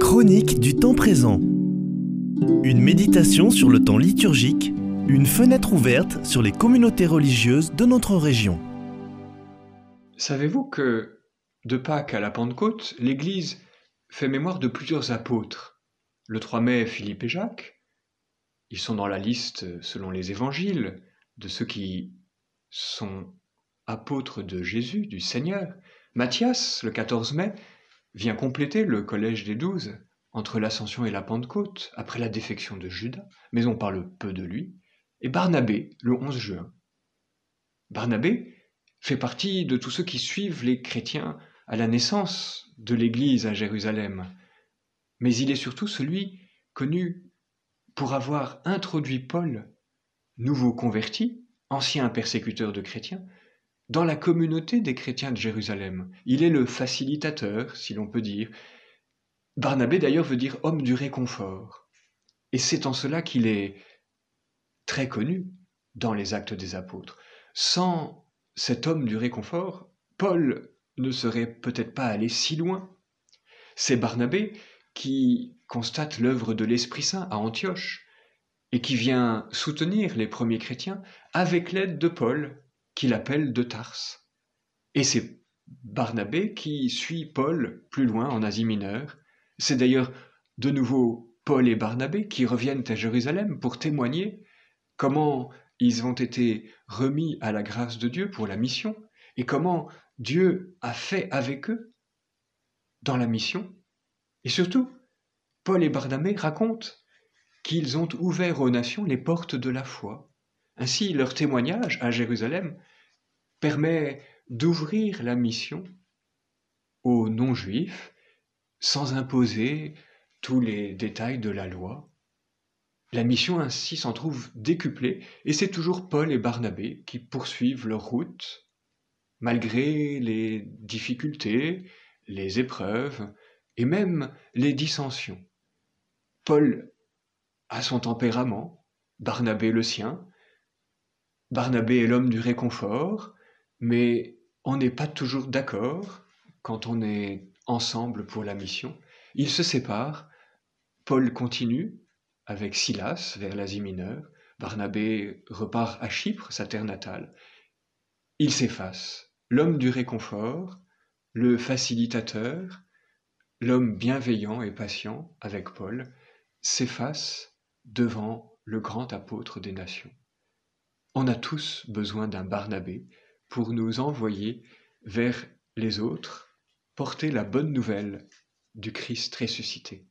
Chronique du temps présent. Une méditation sur le temps liturgique, une fenêtre ouverte sur les communautés religieuses de notre région. Savez-vous que, de Pâques à la Pentecôte, l'Église fait mémoire de plusieurs apôtres? Le 3 mai, Philippe et Jacques. Ils sont dans la liste, selon les évangiles, de ceux qui sont apôtres de Jésus, du Seigneur. Matthias, le 14 mai, vient compléter le collège des douze entre l'Ascension et la Pentecôte, après la défection de Judas, mais on parle peu de lui, et Barnabé, le 11 juin. Barnabé fait partie de tous ceux qui suivent les chrétiens à la naissance de l'Église à Jérusalem, mais il est surtout celui connu pour avoir introduit Paul, nouveau converti, ancien persécuteur de chrétiens, dans la communauté des chrétiens de Jérusalem. Il est le facilitateur, si l'on peut dire. Barnabé d'ailleurs veut dire homme du réconfort. Et c'est en cela qu'il est très connu dans les actes des apôtres. Sans cet homme du réconfort, Paul ne serait peut-être pas allé si loin. C'est Barnabé qui constate l'œuvre de l'Esprit Saint à Antioche et qui vient soutenir les premiers chrétiens avec l'aide de Paul qu'il appelle de Tarse. Et c'est Barnabé qui suit Paul plus loin en Asie mineure. C'est d'ailleurs de nouveau Paul et Barnabé qui reviennent à Jérusalem pour témoigner comment ils ont été remis à la grâce de Dieu pour la mission et comment Dieu a fait avec eux dans la mission. Et surtout, Paul et Barnabé racontent qu'ils ont ouvert aux nations les portes de la foi ainsi, leur témoignage à Jérusalem permet d'ouvrir la mission aux non-juifs sans imposer tous les détails de la loi. La mission ainsi s'en trouve décuplée et c'est toujours Paul et Barnabé qui poursuivent leur route malgré les difficultés, les épreuves et même les dissensions. Paul a son tempérament, Barnabé le sien, Barnabé est l'homme du réconfort, mais on n'est pas toujours d'accord quand on est ensemble pour la mission. Ils se séparent. Paul continue avec Silas vers l'Asie mineure. Barnabé repart à Chypre, sa terre natale. Ils s'effacent. L'homme du réconfort, le facilitateur, l'homme bienveillant et patient avec Paul, s'efface devant le grand apôtre des nations. On a tous besoin d'un Barnabé pour nous envoyer vers les autres, porter la bonne nouvelle du Christ ressuscité.